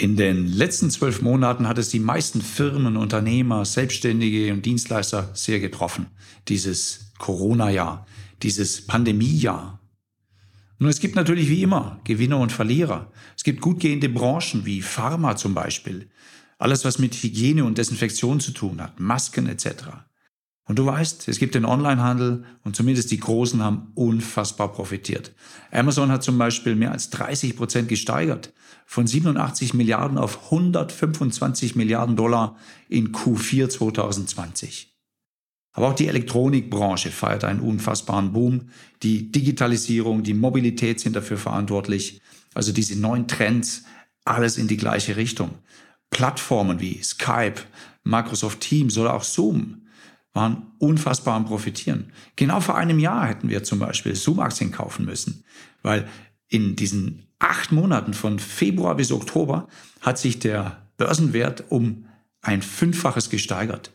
In den letzten zwölf Monaten hat es die meisten Firmen, Unternehmer, Selbstständige und Dienstleister sehr getroffen. Dieses Corona-Jahr, dieses Pandemie-Jahr. Nun, es gibt natürlich wie immer Gewinner und Verlierer. Es gibt gut gehende Branchen wie Pharma zum Beispiel. Alles, was mit Hygiene und Desinfektion zu tun hat, Masken etc. Und du weißt, es gibt den Onlinehandel und zumindest die Großen haben unfassbar profitiert. Amazon hat zum Beispiel mehr als 30 Prozent gesteigert, von 87 Milliarden auf 125 Milliarden Dollar in Q4 2020. Aber auch die Elektronikbranche feiert einen unfassbaren Boom. Die Digitalisierung, die Mobilität sind dafür verantwortlich. Also diese neuen Trends, alles in die gleiche Richtung. Plattformen wie Skype, Microsoft Teams oder auch Zoom waren unfassbar am Profitieren. Genau vor einem Jahr hätten wir zum Beispiel Zoom-Aktien kaufen müssen, weil in diesen acht Monaten von Februar bis Oktober hat sich der Börsenwert um ein Fünffaches gesteigert.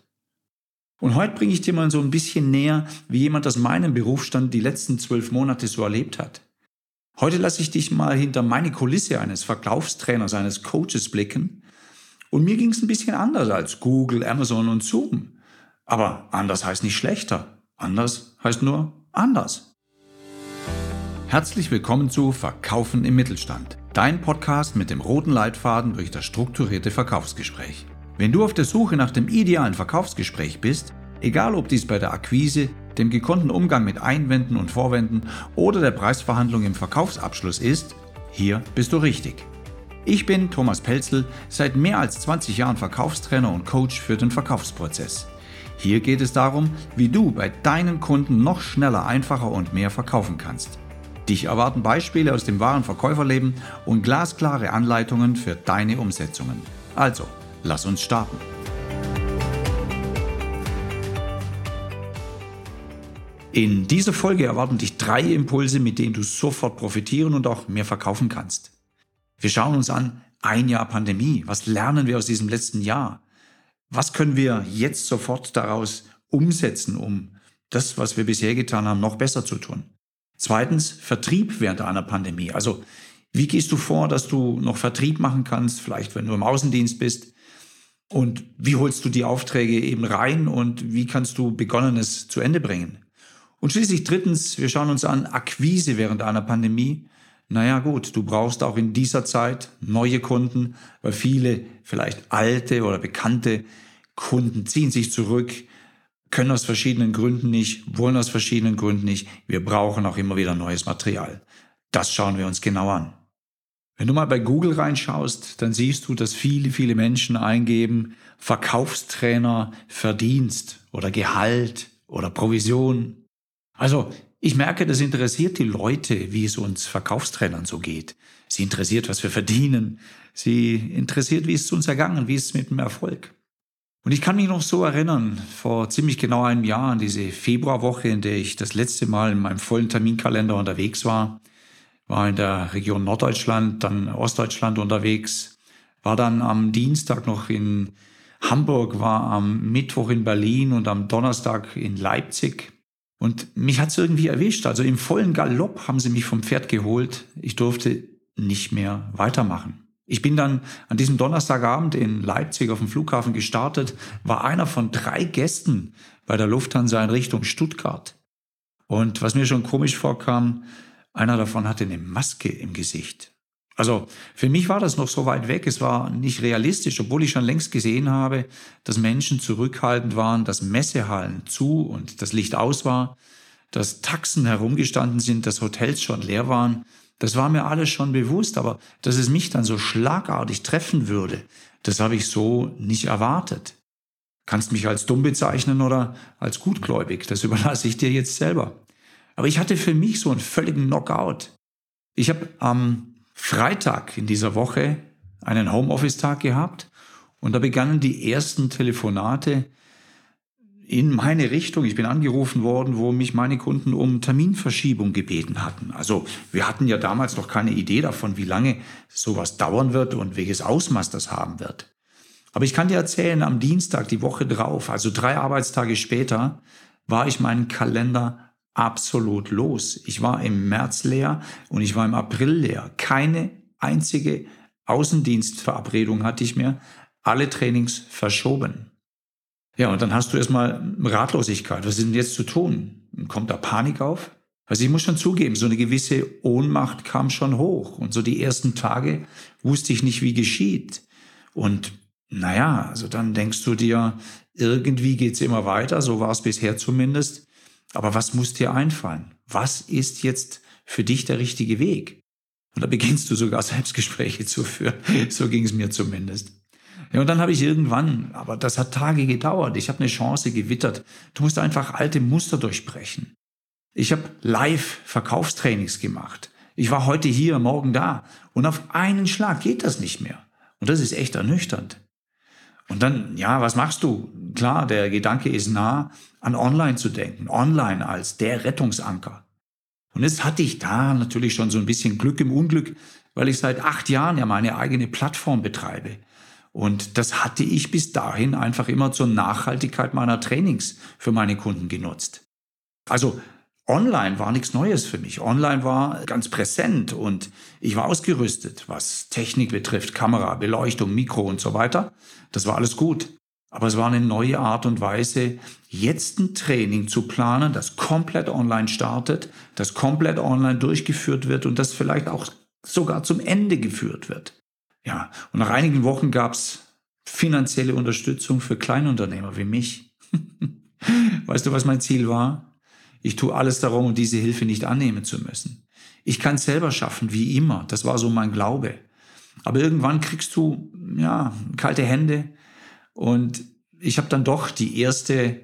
Und heute bringe ich dir mal so ein bisschen näher, wie jemand aus meinem Berufsstand die letzten zwölf Monate so erlebt hat. Heute lasse ich dich mal hinter meine Kulisse eines Verkaufstrainers, eines Coaches blicken. Und mir ging es ein bisschen anders als Google, Amazon und Zoom. Aber anders heißt nicht schlechter. Anders heißt nur anders. Herzlich willkommen zu Verkaufen im Mittelstand. Dein Podcast mit dem roten Leitfaden durch das strukturierte Verkaufsgespräch. Wenn du auf der Suche nach dem idealen Verkaufsgespräch bist, egal ob dies bei der Akquise, dem gekonnten Umgang mit Einwänden und Vorwänden oder der Preisverhandlung im Verkaufsabschluss ist, hier bist du richtig. Ich bin Thomas Pelzel, seit mehr als 20 Jahren Verkaufstrainer und Coach für den Verkaufsprozess. Hier geht es darum, wie du bei deinen Kunden noch schneller, einfacher und mehr verkaufen kannst. Dich erwarten Beispiele aus dem wahren Verkäuferleben und glasklare Anleitungen für deine Umsetzungen. Also, lass uns starten. In dieser Folge erwarten dich drei Impulse, mit denen du sofort profitieren und auch mehr verkaufen kannst. Wir schauen uns an, ein Jahr Pandemie. Was lernen wir aus diesem letzten Jahr? Was können wir jetzt sofort daraus umsetzen, um das, was wir bisher getan haben, noch besser zu tun? Zweitens, Vertrieb während einer Pandemie. Also, wie gehst du vor, dass du noch Vertrieb machen kannst, vielleicht wenn du im Außendienst bist? Und wie holst du die Aufträge eben rein und wie kannst du Begonnenes zu Ende bringen? Und schließlich drittens, wir schauen uns an Akquise während einer Pandemie. Naja gut, du brauchst auch in dieser Zeit neue Kunden, weil viele vielleicht alte oder bekannte Kunden ziehen sich zurück, können aus verschiedenen Gründen nicht, wollen aus verschiedenen Gründen nicht. Wir brauchen auch immer wieder neues Material. Das schauen wir uns genau an. Wenn du mal bei Google reinschaust, dann siehst du, dass viele, viele Menschen eingeben Verkaufstrainer, Verdienst oder Gehalt oder Provision. Also ich merke, das interessiert die Leute, wie es uns Verkaufstrainern so geht. Sie interessiert, was wir verdienen. Sie interessiert, wie es uns ergangen, wie es mit dem Erfolg. Und ich kann mich noch so erinnern, vor ziemlich genau einem Jahr, an diese Februarwoche, in der ich das letzte Mal in meinem vollen Terminkalender unterwegs war, war in der Region Norddeutschland, dann Ostdeutschland unterwegs, war dann am Dienstag noch in Hamburg, war am Mittwoch in Berlin und am Donnerstag in Leipzig und mich hat's irgendwie erwischt. Also im vollen Galopp haben sie mich vom Pferd geholt. Ich durfte nicht mehr weitermachen. Ich bin dann an diesem Donnerstagabend in Leipzig auf dem Flughafen gestartet, war einer von drei Gästen bei der Lufthansa in Richtung Stuttgart. Und was mir schon komisch vorkam, einer davon hatte eine Maske im Gesicht. Also für mich war das noch so weit weg, es war nicht realistisch, obwohl ich schon längst gesehen habe, dass Menschen zurückhaltend waren, dass Messehallen zu und das Licht aus war, dass Taxen herumgestanden sind, dass Hotels schon leer waren. Das war mir alles schon bewusst, aber dass es mich dann so schlagartig treffen würde, das habe ich so nicht erwartet. Kannst mich als dumm bezeichnen oder als gutgläubig, das überlasse ich dir jetzt selber. Aber ich hatte für mich so einen völligen Knockout. Ich habe am Freitag in dieser Woche einen Homeoffice-Tag gehabt und da begannen die ersten Telefonate in meine Richtung. Ich bin angerufen worden, wo mich meine Kunden um Terminverschiebung gebeten hatten. Also wir hatten ja damals noch keine Idee davon, wie lange sowas dauern wird und welches Ausmaß das haben wird. Aber ich kann dir erzählen, am Dienstag, die Woche drauf, also drei Arbeitstage später, war ich meinen Kalender absolut los. Ich war im März leer und ich war im April leer. Keine einzige Außendienstverabredung hatte ich mir alle Trainings verschoben. Ja, und dann hast du erstmal Ratlosigkeit. Was ist denn jetzt zu tun? Kommt da Panik auf? Also ich muss schon zugeben, so eine gewisse Ohnmacht kam schon hoch. Und so die ersten Tage wusste ich nicht, wie geschieht. Und naja, also dann denkst du dir, irgendwie geht's immer weiter, so war es bisher zumindest. Aber was muss dir einfallen? Was ist jetzt für dich der richtige Weg? Und da beginnst du sogar Selbstgespräche zu führen. So ging es mir zumindest. Ja, und dann habe ich irgendwann, aber das hat Tage gedauert, ich habe eine Chance gewittert. Du musst einfach alte Muster durchbrechen. Ich habe live Verkaufstrainings gemacht. Ich war heute hier, morgen da. Und auf einen Schlag geht das nicht mehr. Und das ist echt ernüchternd. Und dann, ja, was machst du? Klar, der Gedanke ist nah, an Online zu denken. Online als der Rettungsanker. Und jetzt hatte ich da natürlich schon so ein bisschen Glück im Unglück, weil ich seit acht Jahren ja meine eigene Plattform betreibe. Und das hatte ich bis dahin einfach immer zur Nachhaltigkeit meiner Trainings für meine Kunden genutzt. Also Online war nichts Neues für mich. Online war ganz präsent und ich war ausgerüstet, was Technik betrifft, Kamera, Beleuchtung, Mikro und so weiter. Das war alles gut. Aber es war eine neue Art und Weise, jetzt ein Training zu planen, das komplett online startet, das komplett online durchgeführt wird und das vielleicht auch sogar zum Ende geführt wird. Ja, und nach einigen Wochen gab es finanzielle Unterstützung für Kleinunternehmer wie mich. weißt du, was mein Ziel war? Ich tue alles darum, um diese Hilfe nicht annehmen zu müssen. Ich kann es selber schaffen, wie immer. Das war so mein Glaube. Aber irgendwann kriegst du, ja, kalte Hände. Und ich habe dann doch die erste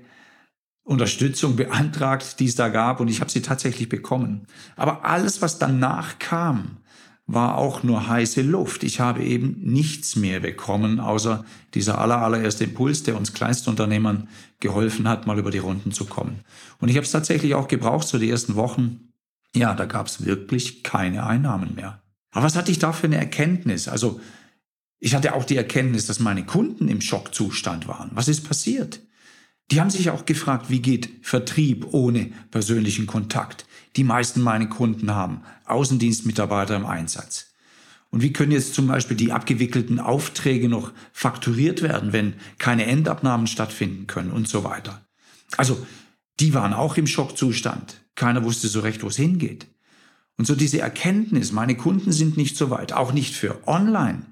Unterstützung beantragt, die es da gab. Und ich habe sie tatsächlich bekommen. Aber alles, was danach kam, war auch nur heiße Luft. Ich habe eben nichts mehr bekommen, außer dieser aller, allererste Impuls, der uns Kleinstunternehmern geholfen hat, mal über die Runden zu kommen. Und ich habe es tatsächlich auch gebraucht, so die ersten Wochen. Ja, da gab es wirklich keine Einnahmen mehr. Aber was hatte ich da für eine Erkenntnis? Also, ich hatte auch die Erkenntnis, dass meine Kunden im Schockzustand waren. Was ist passiert? Die haben sich auch gefragt, wie geht Vertrieb ohne persönlichen Kontakt? Die meisten meiner Kunden haben Außendienstmitarbeiter im Einsatz. Und wie können jetzt zum Beispiel die abgewickelten Aufträge noch fakturiert werden, wenn keine Endabnahmen stattfinden können und so weiter? Also, die waren auch im Schockzustand. Keiner wusste so recht, wo es hingeht. Und so diese Erkenntnis, meine Kunden sind nicht so weit, auch nicht für Online.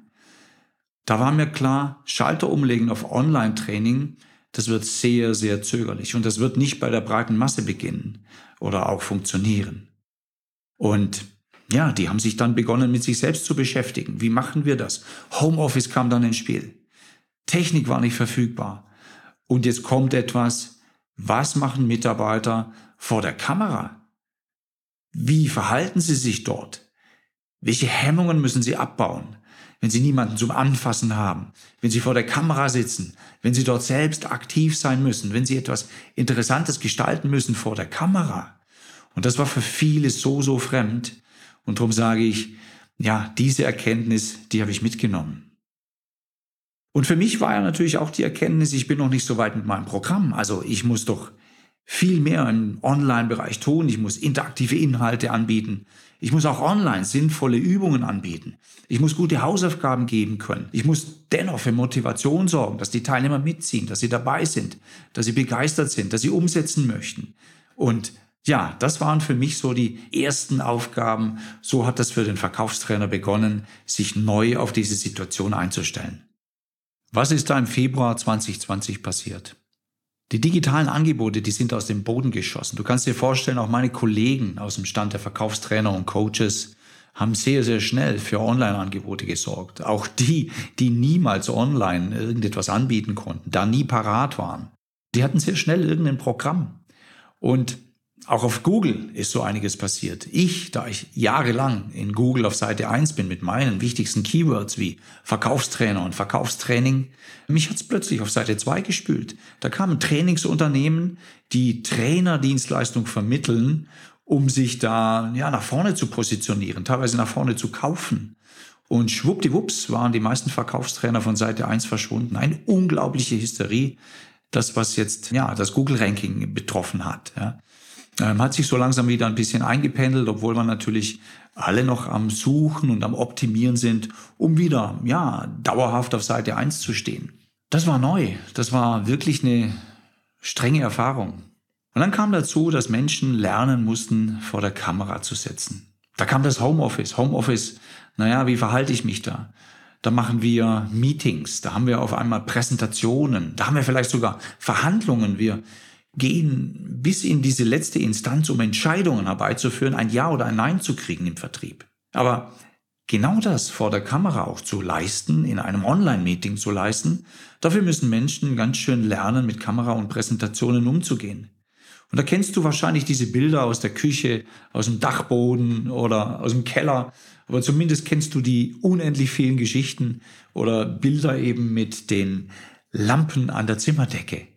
Da war mir klar, Schalter umlegen auf Online-Training das wird sehr, sehr zögerlich und das wird nicht bei der breiten Masse beginnen oder auch funktionieren. Und ja, die haben sich dann begonnen, mit sich selbst zu beschäftigen. Wie machen wir das? Homeoffice kam dann ins Spiel. Technik war nicht verfügbar. Und jetzt kommt etwas, was machen Mitarbeiter vor der Kamera? Wie verhalten sie sich dort? Welche Hemmungen müssen sie abbauen? Wenn Sie niemanden zum Anfassen haben, wenn Sie vor der Kamera sitzen, wenn Sie dort selbst aktiv sein müssen, wenn Sie etwas Interessantes gestalten müssen vor der Kamera. Und das war für viele so, so fremd. Und darum sage ich, ja, diese Erkenntnis, die habe ich mitgenommen. Und für mich war ja natürlich auch die Erkenntnis, ich bin noch nicht so weit mit meinem Programm. Also ich muss doch viel mehr im Online-Bereich tun. Ich muss interaktive Inhalte anbieten. Ich muss auch online sinnvolle Übungen anbieten. Ich muss gute Hausaufgaben geben können. Ich muss dennoch für Motivation sorgen, dass die Teilnehmer mitziehen, dass sie dabei sind, dass sie begeistert sind, dass sie umsetzen möchten. Und ja, das waren für mich so die ersten Aufgaben. So hat das für den Verkaufstrainer begonnen, sich neu auf diese Situation einzustellen. Was ist da im Februar 2020 passiert? Die digitalen Angebote, die sind aus dem Boden geschossen. Du kannst dir vorstellen, auch meine Kollegen aus dem Stand der Verkaufstrainer und Coaches haben sehr, sehr schnell für Online-Angebote gesorgt. Auch die, die niemals online irgendetwas anbieten konnten, da nie parat waren. Die hatten sehr schnell irgendein Programm. Und auch auf Google ist so einiges passiert. Ich, da ich jahrelang in Google auf Seite 1 bin mit meinen wichtigsten Keywords wie Verkaufstrainer und Verkaufstraining, mich hat's plötzlich auf Seite 2 gespült. Da kamen Trainingsunternehmen, die Trainerdienstleistung vermitteln, um sich da ja, nach vorne zu positionieren, teilweise nach vorne zu kaufen. Und schwuppdiwupps waren die meisten Verkaufstrainer von Seite 1 verschwunden. Eine unglaubliche Hysterie, das was jetzt ja das Google-Ranking betroffen hat. Ja. Ähm, hat sich so langsam wieder ein bisschen eingependelt, obwohl wir natürlich alle noch am Suchen und am Optimieren sind, um wieder, ja, dauerhaft auf Seite 1 zu stehen. Das war neu. Das war wirklich eine strenge Erfahrung. Und dann kam dazu, dass Menschen lernen mussten, vor der Kamera zu sitzen. Da kam das Homeoffice. Homeoffice, naja, wie verhalte ich mich da? Da machen wir Meetings, da haben wir auf einmal Präsentationen, da haben wir vielleicht sogar Verhandlungen. Wir gehen bis in diese letzte Instanz, um Entscheidungen herbeizuführen, ein Ja oder ein Nein zu kriegen im Vertrieb. Aber genau das vor der Kamera auch zu leisten, in einem Online-Meeting zu leisten, dafür müssen Menschen ganz schön lernen, mit Kamera und Präsentationen umzugehen. Und da kennst du wahrscheinlich diese Bilder aus der Küche, aus dem Dachboden oder aus dem Keller. Aber zumindest kennst du die unendlich vielen Geschichten oder Bilder eben mit den Lampen an der Zimmerdecke.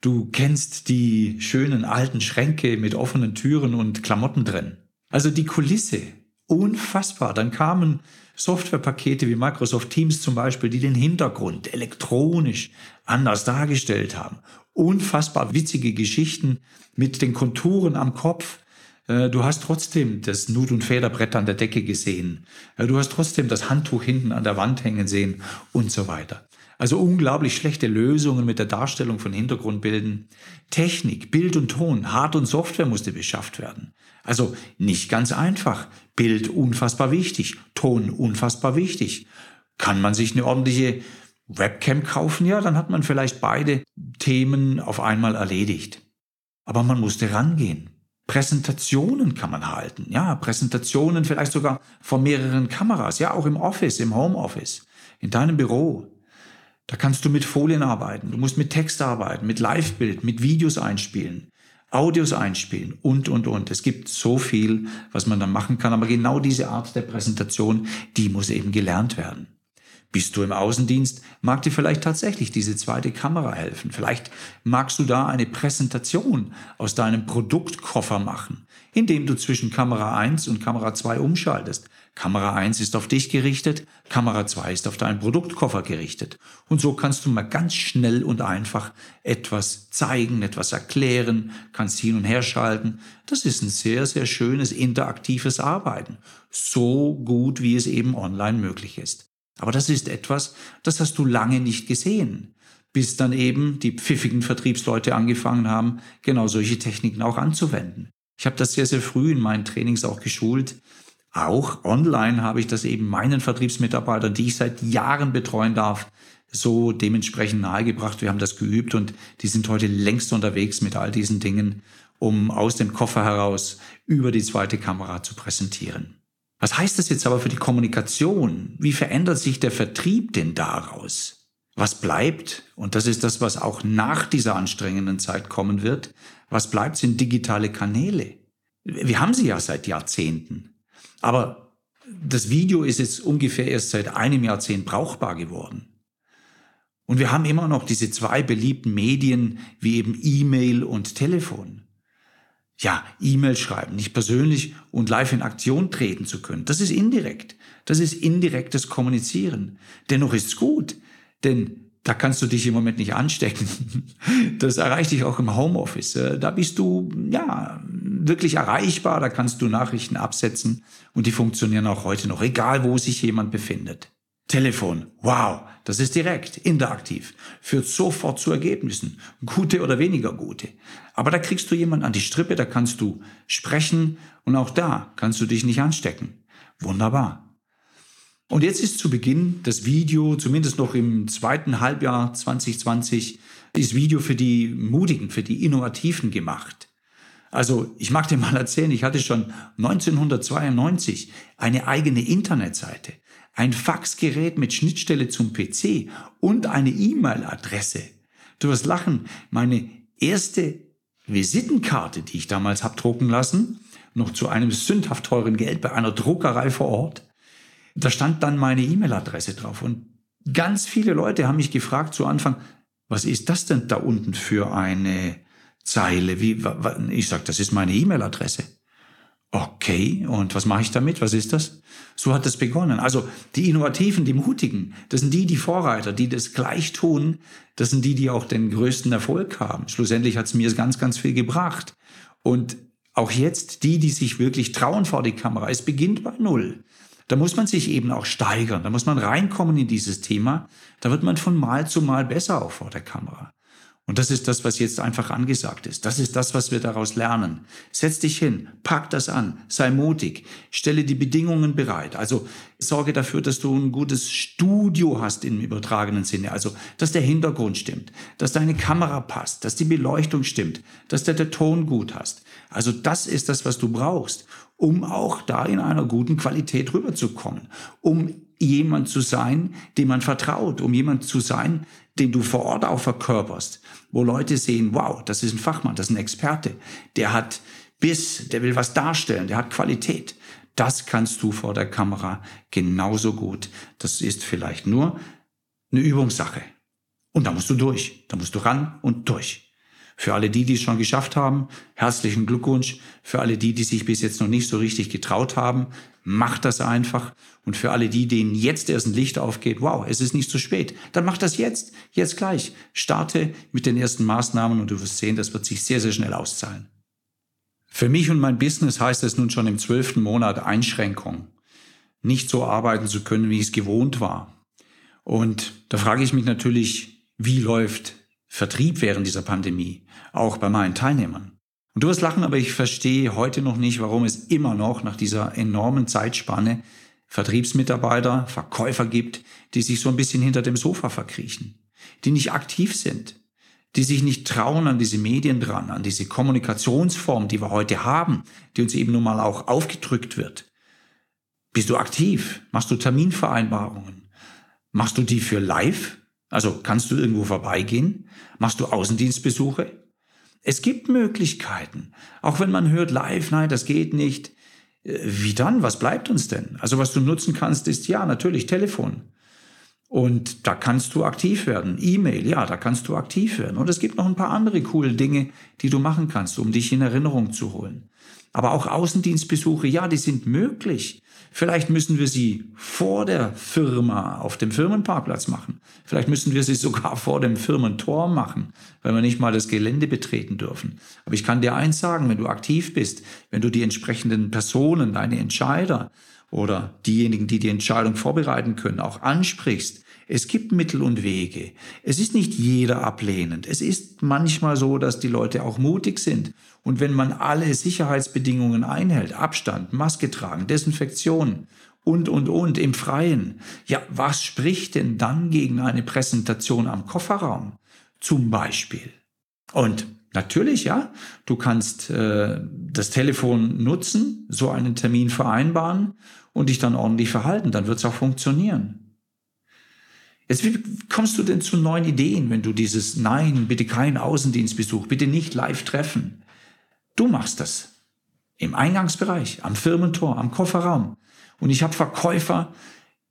Du kennst die schönen alten Schränke mit offenen Türen und Klamotten drin. Also die Kulisse. Unfassbar. Dann kamen Softwarepakete wie Microsoft Teams zum Beispiel, die den Hintergrund elektronisch anders dargestellt haben unfassbar witzige Geschichten mit den Konturen am Kopf. Äh, du hast trotzdem das Nut- und Federbrett an der Decke gesehen. Äh, du hast trotzdem das Handtuch hinten an der Wand hängen sehen und so weiter. Also unglaublich schlechte Lösungen mit der Darstellung von Hintergrundbilden. Technik, Bild und Ton, Hard- und Software musste beschafft werden. Also nicht ganz einfach. Bild unfassbar wichtig, Ton unfassbar wichtig. Kann man sich eine ordentliche Webcam kaufen, ja, dann hat man vielleicht beide Themen auf einmal erledigt. Aber man musste rangehen. Präsentationen kann man halten, ja, Präsentationen vielleicht sogar vor mehreren Kameras, ja, auch im Office, im Homeoffice, in deinem Büro. Da kannst du mit Folien arbeiten, du musst mit Text arbeiten, mit Live-Bild, mit Videos einspielen, Audios einspielen und, und, und. Es gibt so viel, was man dann machen kann, aber genau diese Art der Präsentation, die muss eben gelernt werden. Bist du im Außendienst, mag dir vielleicht tatsächlich diese zweite Kamera helfen. Vielleicht magst du da eine Präsentation aus deinem Produktkoffer machen, indem du zwischen Kamera 1 und Kamera 2 umschaltest. Kamera 1 ist auf dich gerichtet, Kamera 2 ist auf deinen Produktkoffer gerichtet. Und so kannst du mal ganz schnell und einfach etwas zeigen, etwas erklären, kannst hin und her schalten. Das ist ein sehr, sehr schönes interaktives Arbeiten. So gut, wie es eben online möglich ist. Aber das ist etwas, das hast du lange nicht gesehen, bis dann eben die pfiffigen Vertriebsleute angefangen haben, genau solche Techniken auch anzuwenden. Ich habe das sehr, sehr früh in meinen Trainings auch geschult. Auch online habe ich das eben meinen Vertriebsmitarbeitern, die ich seit Jahren betreuen darf, so dementsprechend nahegebracht. Wir haben das geübt und die sind heute längst unterwegs mit all diesen Dingen, um aus dem Koffer heraus über die zweite Kamera zu präsentieren. Was heißt das jetzt aber für die Kommunikation? Wie verändert sich der Vertrieb denn daraus? Was bleibt, und das ist das, was auch nach dieser anstrengenden Zeit kommen wird, was bleibt, sind digitale Kanäle. Wir haben sie ja seit Jahrzehnten. Aber das Video ist jetzt ungefähr erst seit einem Jahrzehnt brauchbar geworden. Und wir haben immer noch diese zwei beliebten Medien wie eben E-Mail und Telefon ja, E-Mail schreiben, nicht persönlich und live in Aktion treten zu können. Das ist indirekt. Das ist indirektes Kommunizieren. Dennoch ist es gut, denn da kannst du dich im Moment nicht anstecken. Das erreicht dich auch im Homeoffice. Äh, da bist du, ja, wirklich erreichbar. Da kannst du Nachrichten absetzen und die funktionieren auch heute noch, egal wo sich jemand befindet. Telefon, wow, das ist direkt, interaktiv, führt sofort zu Ergebnissen, gute oder weniger gute. Aber da kriegst du jemanden an die Strippe, da kannst du sprechen und auch da kannst du dich nicht anstecken. Wunderbar. Und jetzt ist zu Beginn das Video, zumindest noch im zweiten Halbjahr 2020, ist Video für die Mutigen, für die Innovativen gemacht. Also ich mag dir mal erzählen, ich hatte schon 1992 eine eigene Internetseite ein Faxgerät mit Schnittstelle zum PC und eine E-Mail-Adresse. Du wirst lachen, meine erste Visitenkarte, die ich damals hab drucken lassen, noch zu einem sündhaft teuren Geld bei einer Druckerei vor Ort, da stand dann meine E-Mail-Adresse drauf. Und ganz viele Leute haben mich gefragt zu Anfang, was ist das denn da unten für eine Zeile? Wie, ich sag, das ist meine E-Mail-Adresse. Okay, und was mache ich damit? Was ist das? So hat es begonnen. Also die Innovativen, die Mutigen, das sind die, die Vorreiter, die das gleich tun. Das sind die, die auch den größten Erfolg haben. Schlussendlich hat es mir ganz, ganz viel gebracht. Und Auch jetzt die, die sich wirklich trauen vor die Kamera. Es beginnt bei Null. Da muss man sich eben auch steigern. Da muss man reinkommen in dieses Thema. Da wird man von Mal zu Mal besser auch vor der Kamera. Und das ist das, was jetzt einfach angesagt ist. Das ist das, was wir daraus lernen. Setz dich hin, pack das an, sei mutig, stelle die Bedingungen bereit. Also sorge dafür, dass du ein gutes Studio hast im übertragenen Sinne. Also, dass der Hintergrund stimmt, dass deine Kamera passt, dass die Beleuchtung stimmt, dass der, der Ton gut hast. Also das ist das, was du brauchst, um auch da in einer guten Qualität rüberzukommen, um jemand zu sein, dem man vertraut, um jemand zu sein, den du vor Ort auch verkörperst, wo Leute sehen, wow, das ist ein Fachmann, das ist ein Experte, der hat Biss, der will was darstellen, der hat Qualität. Das kannst du vor der Kamera genauso gut. Das ist vielleicht nur eine Übungssache. Und da musst du durch, da musst du ran und durch. Für alle die, die es schon geschafft haben, herzlichen Glückwunsch. Für alle die, die sich bis jetzt noch nicht so richtig getraut haben, macht das einfach. Und für alle die, denen jetzt erst ein Licht aufgeht, wow, es ist nicht zu spät, dann mach das jetzt, jetzt gleich. Starte mit den ersten Maßnahmen und du wirst sehen, das wird sich sehr, sehr schnell auszahlen. Für mich und mein Business heißt es nun schon im zwölften Monat Einschränkung. Nicht so arbeiten zu können, wie ich es gewohnt war. Und da frage ich mich natürlich, wie läuft Vertrieb während dieser Pandemie, auch bei meinen Teilnehmern. Und du wirst lachen, aber ich verstehe heute noch nicht, warum es immer noch nach dieser enormen Zeitspanne Vertriebsmitarbeiter, Verkäufer gibt, die sich so ein bisschen hinter dem Sofa verkriechen, die nicht aktiv sind, die sich nicht trauen an diese Medien dran, an diese Kommunikationsform, die wir heute haben, die uns eben nun mal auch aufgedrückt wird. Bist du aktiv? Machst du Terminvereinbarungen? Machst du die für live? Also kannst du irgendwo vorbeigehen? Machst du Außendienstbesuche? Es gibt Möglichkeiten. Auch wenn man hört live, nein, das geht nicht. Äh, wie dann? Was bleibt uns denn? Also was du nutzen kannst, ist ja natürlich Telefon. Und da kannst du aktiv werden. E-Mail, ja, da kannst du aktiv werden. Und es gibt noch ein paar andere coole Dinge, die du machen kannst, um dich in Erinnerung zu holen. Aber auch Außendienstbesuche, ja, die sind möglich. Vielleicht müssen wir sie vor der Firma auf dem Firmenparkplatz machen. Vielleicht müssen wir sie sogar vor dem Firmentor machen, weil wir nicht mal das Gelände betreten dürfen. Aber ich kann dir eins sagen, wenn du aktiv bist, wenn du die entsprechenden Personen, deine Entscheider oder diejenigen, die die Entscheidung vorbereiten können, auch ansprichst, es gibt Mittel und Wege. Es ist nicht jeder ablehnend. Es ist manchmal so, dass die Leute auch mutig sind. Und wenn man alle Sicherheitsbedingungen einhält, Abstand, Maske tragen, Desinfektion und, und, und im Freien, ja, was spricht denn dann gegen eine Präsentation am Kofferraum? Zum Beispiel. Und Natürlich, ja. Du kannst äh, das Telefon nutzen, so einen Termin vereinbaren und dich dann ordentlich verhalten. Dann wird es auch funktionieren. Jetzt, wie kommst du denn zu neuen Ideen, wenn du dieses Nein, bitte keinen Außendienstbesuch, bitte nicht live treffen? Du machst das. Im Eingangsbereich, am Firmentor, am Kofferraum. Und ich habe Verkäufer,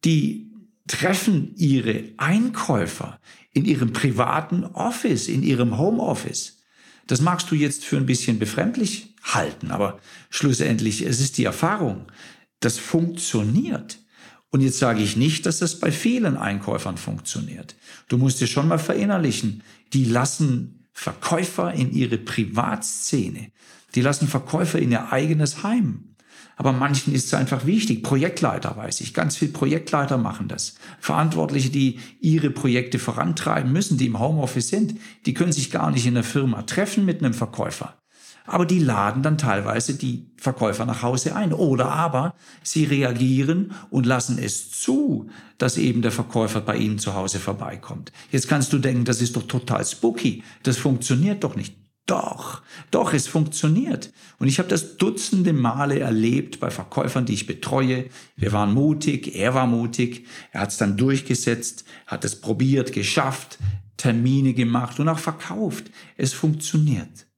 die treffen ihre Einkäufer in ihrem privaten Office, in ihrem Homeoffice. Das magst du jetzt für ein bisschen befremdlich halten, aber schlussendlich, es ist die Erfahrung. Das funktioniert. Und jetzt sage ich nicht, dass das bei vielen Einkäufern funktioniert. Du musst dir schon mal verinnerlichen, die lassen Verkäufer in ihre Privatszene. Die lassen Verkäufer in ihr eigenes Heim. Aber manchen ist es einfach wichtig. Projektleiter weiß ich. Ganz viele Projektleiter machen das. Verantwortliche, die ihre Projekte vorantreiben müssen, die im Homeoffice sind, die können sich gar nicht in der Firma treffen mit einem Verkäufer aber die laden dann teilweise die Verkäufer nach Hause ein. Oder aber sie reagieren und lassen es zu, dass eben der Verkäufer bei ihnen zu Hause vorbeikommt. Jetzt kannst du denken, das ist doch total spooky. Das funktioniert doch nicht. Doch, doch, es funktioniert. Und ich habe das dutzende Male erlebt bei Verkäufern, die ich betreue. Wir waren mutig, er war mutig, er hat es dann durchgesetzt, hat es probiert, geschafft, Termine gemacht und auch verkauft. Es funktioniert.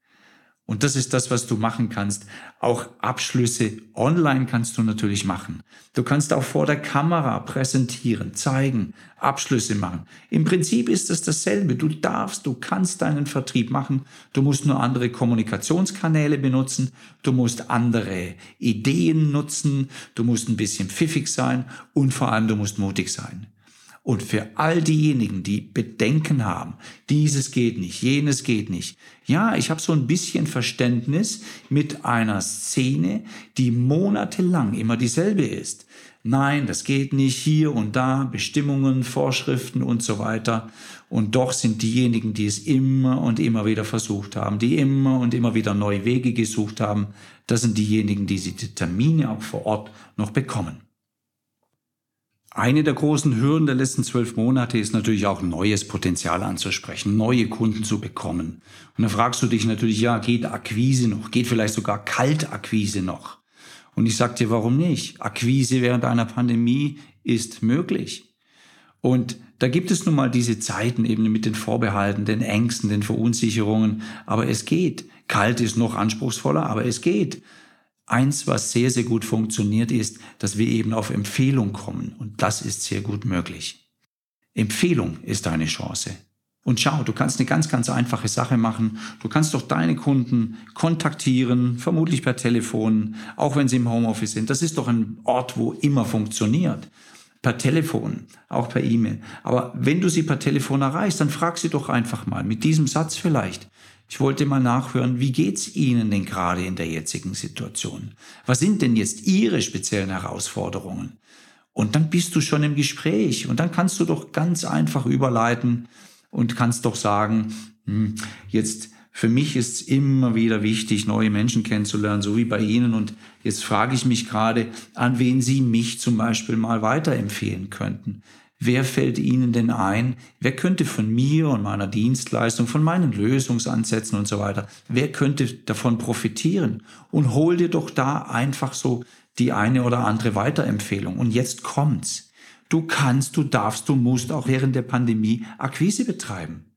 Und das ist das, was du machen kannst. Auch Abschlüsse online kannst du natürlich machen. Du kannst auch vor der Kamera präsentieren, zeigen, Abschlüsse machen. Im Prinzip ist es dasselbe. Du darfst, du kannst deinen Vertrieb machen. Du musst nur andere Kommunikationskanäle benutzen. Du musst andere Ideen nutzen. Du musst ein bisschen pfiffig sein und vor allem du musst mutig sein. Und für all diejenigen, die Bedenken haben, dieses geht nicht, jenes geht nicht. Ja, ich habe so ein bisschen Verständnis mit einer Szene, die monatelang immer dieselbe ist. Nein, das geht nicht, hier und da, Bestimmungen, Vorschriften und so weiter. Und doch sind diejenigen, die es immer und immer wieder versucht haben, die immer und immer wieder neue Wege gesucht haben, das sind diejenigen, die sie die Termine auch vor Ort noch bekommen. Eine der großen Hürden der letzten zwölf Monate ist natürlich auch neues Potenzial anzusprechen, neue Kunden zu bekommen. Und da fragst du dich natürlich, ja, geht Akquise noch? Geht vielleicht sogar Kaltakquise noch? Und ich sag dir, warum nicht? Akquise während einer Pandemie ist möglich. Und da gibt es nun mal diese Zeiten eben mit den Vorbehalten, den Ängsten, den Verunsicherungen. Aber es geht. Kalt ist noch anspruchsvoller, aber es geht. Eins, was sehr, sehr gut funktioniert, ist, dass wir eben auf Empfehlung kommen. Und das ist sehr gut möglich. Empfehlung ist deine Chance. Und schau, du kannst eine ganz, ganz einfache Sache machen. Du kannst doch deine Kunden kontaktieren, vermutlich per Telefon, auch wenn sie im Homeoffice sind. Das ist doch ein Ort, wo immer funktioniert. Per Telefon, auch per E-Mail. Aber wenn du sie per Telefon erreichst, dann frag sie doch einfach mal mit diesem Satz vielleicht. Ich wollte mal nachhören, wie geht's Ihnen denn gerade in der jetzigen Situation? Was sind denn jetzt Ihre speziellen Herausforderungen? Und dann bist du schon im Gespräch und dann kannst du doch ganz einfach überleiten und kannst doch sagen, hm, jetzt für mich ist es immer wieder wichtig, neue Menschen kennenzulernen, so wie bei Ihnen. Und jetzt frage ich mich gerade, an wen Sie mich zum Beispiel mal weiterempfehlen könnten. Wer fällt Ihnen denn ein? Wer könnte von mir und meiner Dienstleistung, von meinen Lösungsansätzen und so weiter, wer könnte davon profitieren? Und hol dir doch da einfach so die eine oder andere Weiterempfehlung. Und jetzt kommt's. Du kannst, du darfst, du musst auch während der Pandemie Akquise betreiben.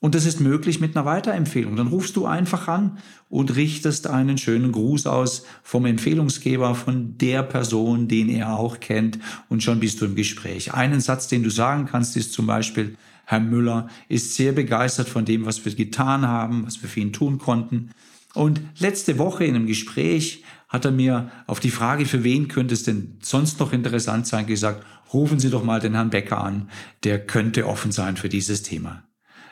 Und das ist möglich mit einer Weiterempfehlung. Dann rufst du einfach an und richtest einen schönen Gruß aus vom Empfehlungsgeber, von der Person, den er auch kennt. Und schon bist du im Gespräch. Einen Satz, den du sagen kannst, ist zum Beispiel, Herr Müller ist sehr begeistert von dem, was wir getan haben, was wir für ihn tun konnten. Und letzte Woche in einem Gespräch hat er mir auf die Frage, für wen könnte es denn sonst noch interessant sein, gesagt, rufen Sie doch mal den Herrn Becker an, der könnte offen sein für dieses Thema.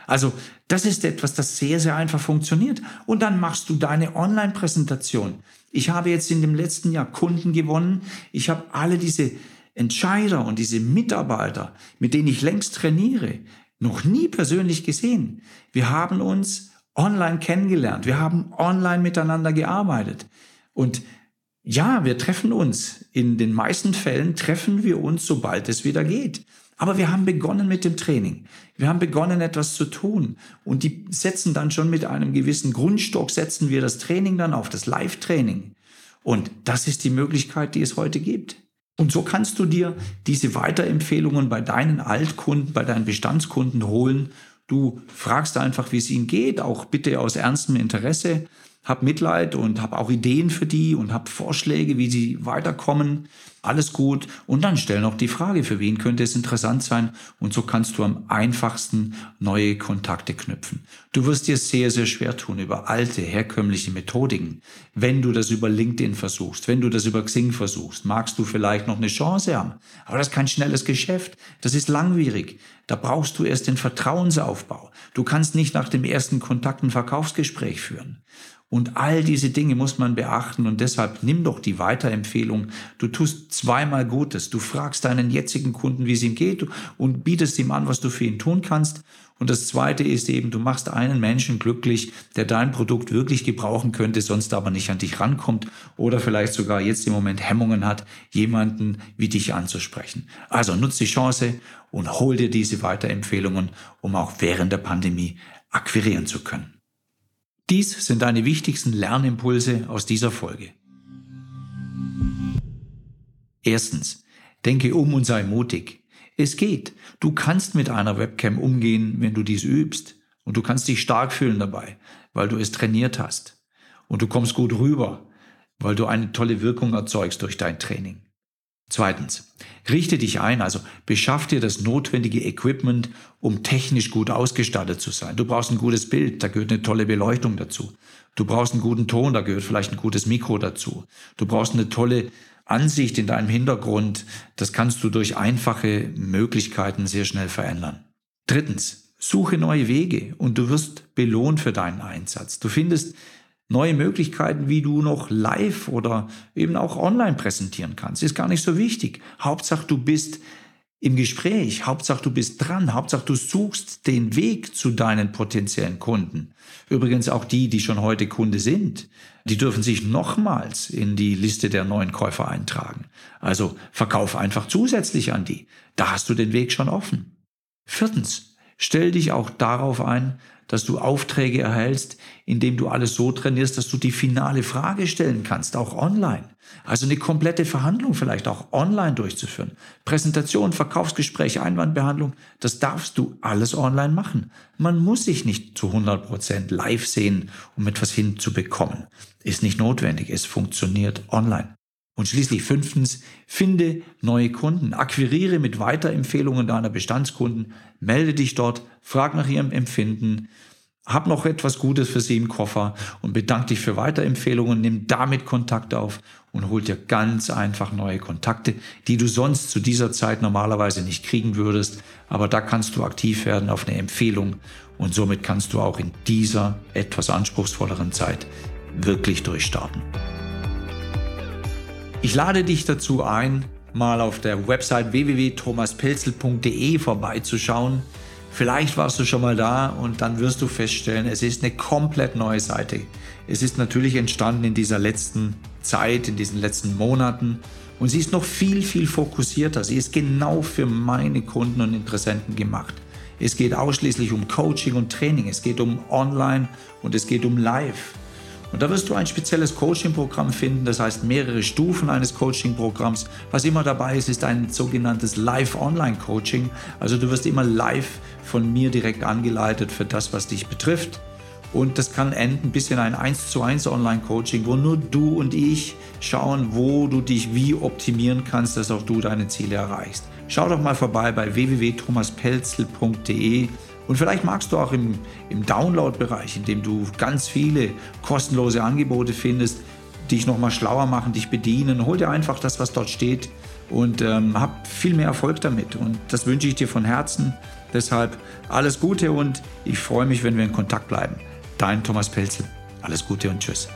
Also das ist etwas, das sehr, sehr einfach funktioniert. Und dann machst du deine Online-Präsentation. Ich habe jetzt in dem letzten Jahr Kunden gewonnen. Ich habe alle diese Entscheider und diese Mitarbeiter, mit denen ich längst trainiere, noch nie persönlich gesehen. Wir haben uns online kennengelernt. Wir haben online miteinander gearbeitet. Und ja, wir treffen uns. In den meisten Fällen treffen wir uns, sobald es wieder geht. Aber wir haben begonnen mit dem Training. Wir haben begonnen, etwas zu tun. Und die setzen dann schon mit einem gewissen Grundstock, setzen wir das Training dann auf, das Live-Training. Und das ist die Möglichkeit, die es heute gibt. Und so kannst du dir diese Weiterempfehlungen bei deinen Altkunden, bei deinen Bestandskunden holen. Du fragst einfach, wie es ihnen geht, auch bitte aus ernstem Interesse hab Mitleid und hab auch Ideen für die und hab Vorschläge, wie sie weiterkommen. Alles gut. Und dann stell noch die Frage, für wen könnte es interessant sein? Und so kannst du am einfachsten neue Kontakte knüpfen. Du wirst dir sehr, sehr schwer tun über alte, herkömmliche Methodiken. Wenn du das über LinkedIn versuchst, wenn du das über Xing versuchst, magst du vielleicht noch eine Chance haben. Aber das ist kein schnelles Geschäft. Das ist langwierig. Da brauchst du erst den Vertrauensaufbau. Du kannst nicht nach dem ersten Kontakt ein Verkaufsgespräch führen. Und all diese Dinge muss man beachten und deshalb nimm doch die Weiterempfehlung. Du tust zweimal Gutes. Du fragst deinen jetzigen Kunden, wie es ihm geht und bietest ihm an, was du für ihn tun kannst. Und das zweite ist eben, du machst einen Menschen glücklich, der dein Produkt wirklich gebrauchen könnte, sonst aber nicht an dich rankommt oder vielleicht sogar jetzt im Moment Hemmungen hat, jemanden wie dich anzusprechen. Also nutz die Chance und hol dir diese Weiterempfehlungen, um auch während der Pandemie akquirieren zu können. Dies sind deine wichtigsten Lernimpulse aus dieser Folge. Erstens, denke um und sei mutig. Es geht. Du kannst mit einer Webcam umgehen, wenn du dies übst. Und du kannst dich stark fühlen dabei, weil du es trainiert hast. Und du kommst gut rüber, weil du eine tolle Wirkung erzeugst durch dein Training. Zweitens, richte dich ein, also beschaff dir das notwendige Equipment, um technisch gut ausgestattet zu sein. Du brauchst ein gutes Bild, da gehört eine tolle Beleuchtung dazu. Du brauchst einen guten Ton, da gehört vielleicht ein gutes Mikro dazu. Du brauchst eine tolle Ansicht, in deinem Hintergrund, das kannst du durch einfache Möglichkeiten sehr schnell verändern. Drittens, suche neue Wege und du wirst belohnt für deinen Einsatz. Du findest neue Möglichkeiten, wie du noch live oder eben auch online präsentieren kannst. Ist gar nicht so wichtig. Hauptsache, du bist im Gespräch. Hauptsache, du bist dran. Hauptsache, du suchst den Weg zu deinen potenziellen Kunden. Übrigens auch die, die schon heute Kunde sind, die dürfen sich nochmals in die Liste der neuen Käufer eintragen. Also verkauf einfach zusätzlich an die. Da hast du den Weg schon offen. Viertens, stell dich auch darauf ein, dass du Aufträge erhältst, indem du alles so trainierst, dass du die finale Frage stellen kannst, auch online. Also eine komplette Verhandlung vielleicht auch online durchzuführen. Präsentation, Verkaufsgespräch, Einwandbehandlung, das darfst du alles online machen. Man muss sich nicht zu 100 Prozent live sehen, um etwas hinzubekommen. Ist nicht notwendig, es funktioniert online. Und schließlich fünftens, finde neue Kunden, akquiriere mit Weiterempfehlungen deiner Bestandskunden, melde dich dort, frag nach ihrem Empfinden, hab noch etwas Gutes für sie im Koffer und bedanke dich für Weiterempfehlungen, nimm damit Kontakt auf und hol dir ganz einfach neue Kontakte, die du sonst zu dieser Zeit normalerweise nicht kriegen würdest. Aber da kannst du aktiv werden auf eine Empfehlung und somit kannst du auch in dieser etwas anspruchsvolleren Zeit wirklich durchstarten. Ich lade dich dazu ein, mal auf der Website www.thomaspelzel.de vorbeizuschauen. Vielleicht warst du schon mal da und dann wirst du feststellen, es ist eine komplett neue Seite. Es ist natürlich entstanden in dieser letzten Zeit, in diesen letzten Monaten und sie ist noch viel, viel fokussierter. Sie ist genau für meine Kunden und Interessenten gemacht. Es geht ausschließlich um Coaching und Training, es geht um Online und es geht um Live. Und da wirst du ein spezielles Coaching-Programm finden, das heißt mehrere Stufen eines Coaching-Programms. Was immer dabei ist, ist ein sogenanntes Live-Online-Coaching. Also du wirst immer live von mir direkt angeleitet für das, was dich betrifft. Und das kann enden bis in ein 1 zu 1 Online-Coaching, wo nur du und ich schauen, wo du dich wie optimieren kannst, dass auch du deine Ziele erreichst. Schau doch mal vorbei bei www.thomaspelzel.de und vielleicht magst du auch im, im Download-Bereich, in dem du ganz viele kostenlose Angebote findest, dich nochmal schlauer machen, dich bedienen. Hol dir einfach das, was dort steht und ähm, hab viel mehr Erfolg damit. Und das wünsche ich dir von Herzen. Deshalb alles Gute und ich freue mich, wenn wir in Kontakt bleiben. Dein Thomas Pelzel. Alles Gute und Tschüss.